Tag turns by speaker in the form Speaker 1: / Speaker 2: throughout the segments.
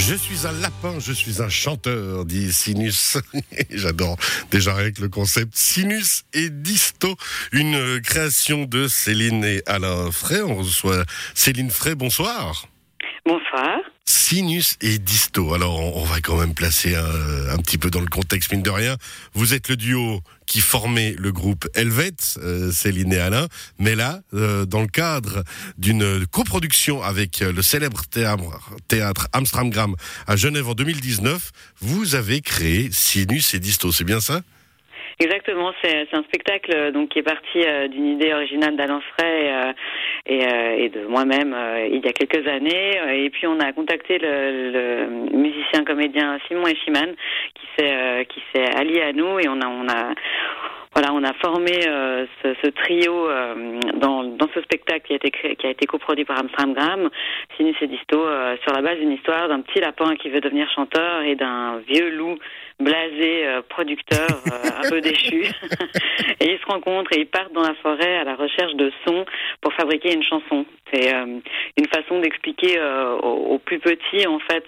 Speaker 1: Je suis un lapin, je suis un chanteur, dit Sinus. J'adore déjà avec le concept Sinus et Disto, une création de Céline et Alain Frey. On reçoit Céline Frey, bonsoir.
Speaker 2: Bonsoir.
Speaker 1: Sinus et Disto. Alors, on va quand même placer un, petit peu dans le contexte, mine de rien. Vous êtes le duo qui formait le groupe Helvet, euh, Céline et Alain. Mais là, euh, dans le cadre d'une coproduction avec le célèbre théâtre, Amsterdam à Genève en 2019, vous avez créé Sinus et Disto. C'est bien ça?
Speaker 2: Exactement, c'est un spectacle donc qui est parti euh, d'une idée originale d'Alain Frey euh, et, euh, et, de moi-même il y a quelques années. Et puis on a contacté le, le musicien comédien Simon Echiman qui s'est qui s'est allié à nous et on a on a voilà, on a formé euh, ce, ce, trio euh, dans, dans ce spectacle qui a été créé, qui a été coproduit par Amsterdam Sinus et Disto, euh, sur la base d'une histoire d'un petit lapin qui veut devenir chanteur et d'un vieux loup blasé producteur un peu déchu. et ils se rencontrent et ils partent dans la forêt à la recherche de sons pour fabriquer une chanson. C'est une façon d'expliquer aux, aux, plus petits en fait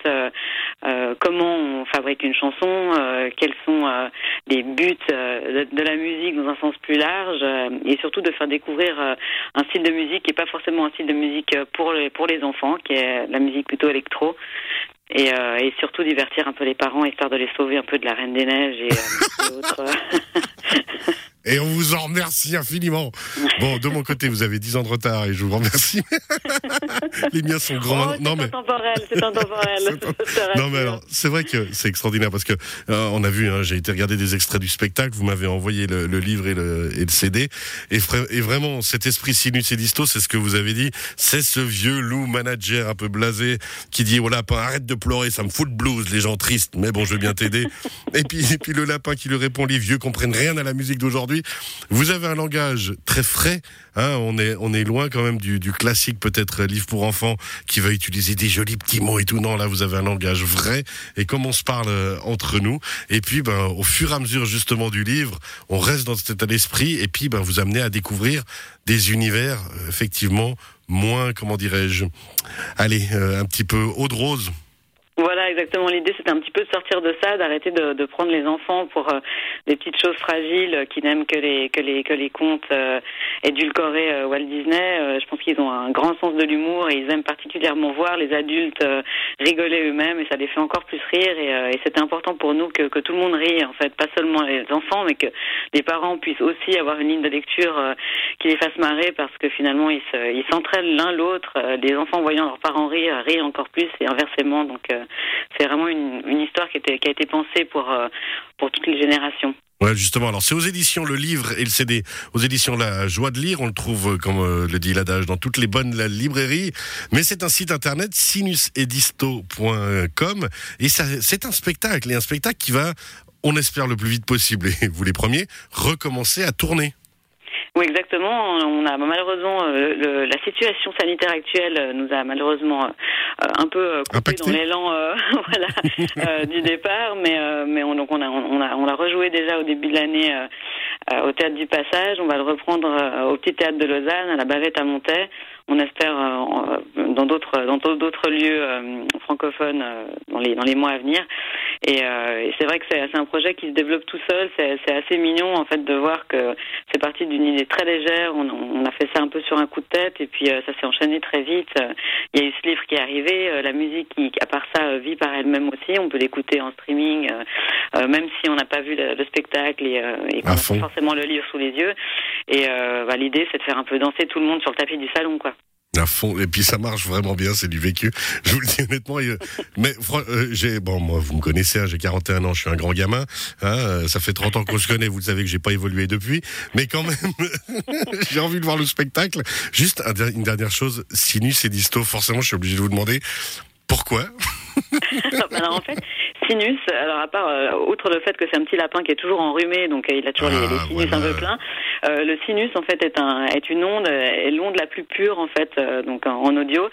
Speaker 2: comment on fabrique une chanson, quels sont les buts de, de la musique dans un sens plus large euh, et surtout de faire découvrir euh, un style de musique qui n'est pas forcément un style de musique euh, pour les, pour les enfants, qui est la musique plutôt électro. Et, et surtout divertir un peu les parents, histoire de les sauver un peu de la Reine des Neiges et, et autres.
Speaker 1: Et on vous en remercie infiniment. Bon, de mon côté, vous avez 10 ans de retard et je vous remercie. Les miens sont grands.
Speaker 2: Oh, non mais c'est intemporel.
Speaker 1: non mais alors, c'est vrai que c'est extraordinaire parce que euh, on a vu, hein, j'ai été regarder des extraits du spectacle. Vous m'avez envoyé le, le, livre et le, et le CD. Et, et, vraiment, cet esprit sinus et disto, c'est ce que vous avez dit. C'est ce vieux loup manager un peu blasé qui dit au lapin arrête de pleurer, ça me fout le blues, les gens tristes. Mais bon, je veux bien t'aider. et puis, et puis le lapin qui lui répond, les vieux comprennent rien à la musique d'aujourd'hui vous avez un langage très frais. Hein, on est on est loin quand même du, classique peut-être livre pour enfants qui va utiliser des jolis petits mots et tout. Non, là vous avez un langage vrai et comme on se parle euh, entre nous. Et puis ben au fur et à mesure justement du livre, on reste dans cet état d'esprit et puis ben vous amenez à découvrir des univers euh, effectivement moins comment dirais-je, allez euh, un petit peu eau de rose.
Speaker 2: Voilà, exactement. L'idée, c'était un petit peu de sortir de ça, d'arrêter de, prendre les enfants pour euh, des petites choses fragiles euh, qui n'aiment que les que les que les contes euh, édulcorés euh, Walt Disney. je pense qu'ils ont un grand sens de l'humour et ils aiment particulièrement voir les adultes rigoler eux-mêmes et ça les fait encore plus rire. Et, et c'était important pour nous que, que tout le monde rie, en fait, pas seulement les enfants, mais que les parents puissent aussi avoir une ligne de lecture qui les fasse marrer parce que finalement ils s'entraînent l'un l'autre. les enfants voyant leurs parents rire rient encore plus et inversement. Donc c'est vraiment une, histoire qui, a été pensée pour, euh, pour toutes les générations.
Speaker 1: Ouais, justement. Alors, c'est aux éditions Le Livre et le CD. Aux éditions La Joie de Lire. On le trouve, comme euh, le dit l'adage, dans toutes les bonnes librairies. Mais c'est un site internet, sinusedisto.com. Et c'est un spectacle. Et un spectacle qui va, on espère le plus vite possible, et vous les premiers, recommencer à tourner.
Speaker 2: Oui, exactement. On a malheureusement euh, le, la situation sanitaire actuelle euh, nous a malheureusement euh, un peu coupé dans l'élan voilà, du départ, mais mais on, donc on a on a on a rejoué déjà au début de l'année au théâtre du Passage. On va le reprendre au petit théâtre de Lausanne, à la Bavette à Montaix on espère dans d'autres dans d'autres lieux francophones dans les dans les mois à venir. Et, et c'est vrai que c'est un projet qui se développe tout seul. C'est assez mignon en fait de voir que c'est parti d'une idée très légère. On, on, a fait ça un peu sur un coup de tête et puis euh, ça s'est enchaîné très vite. Il y a eu ce livre qui est arrivé, euh, la musique qui, à part ça, euh, vit par elle-même aussi. On peut l'écouter en streaming, même si on n'a pas vu le, le spectacle et, et qu'on n'a pas forcément le livre sous les yeux. Et bah, l'idée, c'est de faire un peu danser tout le monde sur le tapis du salon, quoi.
Speaker 1: À fond. Et puis ça marche vraiment bien, c'est du vécu. Je vous le dis honnêtement. Mais euh, j'ai bon, moi vous me connaissez, hein, j'ai 41 ans, je suis un grand gamin. Hein, euh, ça fait 30 ans qu'on se connaît. Vous le savez que j'ai pas évolué depuis, mais quand même, j'ai envie de voir le spectacle. Juste une dernière chose, Sinus et Disto. Forcément, je suis obligé de vous demander pourquoi?
Speaker 2: Alors en fait, sinus, alors à part, euh, outre le fait que c'est un petit lapin qui est toujours enrhumé, donc euh, il a toujours les,
Speaker 1: Ah,
Speaker 2: les sinus
Speaker 1: voilà.
Speaker 2: un peu pleins, euh, le sinus en fait est, un, est une onde, est l'onde la plus pure en fait, euh, donc en, en audio.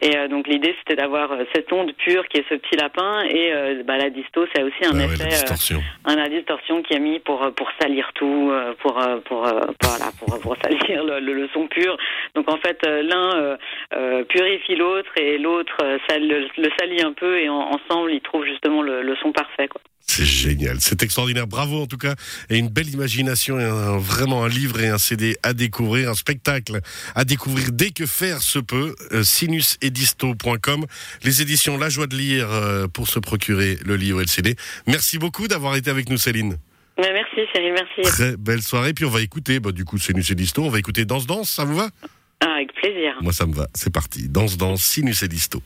Speaker 2: Et euh, donc l'idée c'était d'avoir euh, cette onde pure qui est ce petit lapin, et euh, bah, la disto c'est aussi un
Speaker 1: Ah ouais, la
Speaker 2: effet, euh,
Speaker 1: distorsion.
Speaker 2: un la distorsion qui est mis pour euh, pour salir tout, euh, pour euh, pour euh, voilà pour, pour salir le, le, le son pur. Donc en fait euh, l'un euh, euh, purifie l'autre et l'autre euh, le, le salit un peu et en- ensemble ils trouvent justement le, le son parfait quoi.
Speaker 1: C'est génial, c'est extraordinaire. Bravo en tout cas, et une belle imagination, et un- vraiment un livre et un CD à découvrir, un spectacle à découvrir dès que faire se peut. Euh, sinusedisto.com, les éditions La Joie de lire euh, pour se procurer le livre et le CD. Merci beaucoup d'avoir été avec nous, Céline.
Speaker 2: Merci Cyril, merci.
Speaker 1: Très belle soirée. Puis on va écouter, bah, du coup, Sinus et Disto, on va écouter Danse Danse, ça vous va?
Speaker 2: Ah, avec plaisir.
Speaker 1: Moi, ça me va. C'est parti. Danse Danse, Sinus et Disto.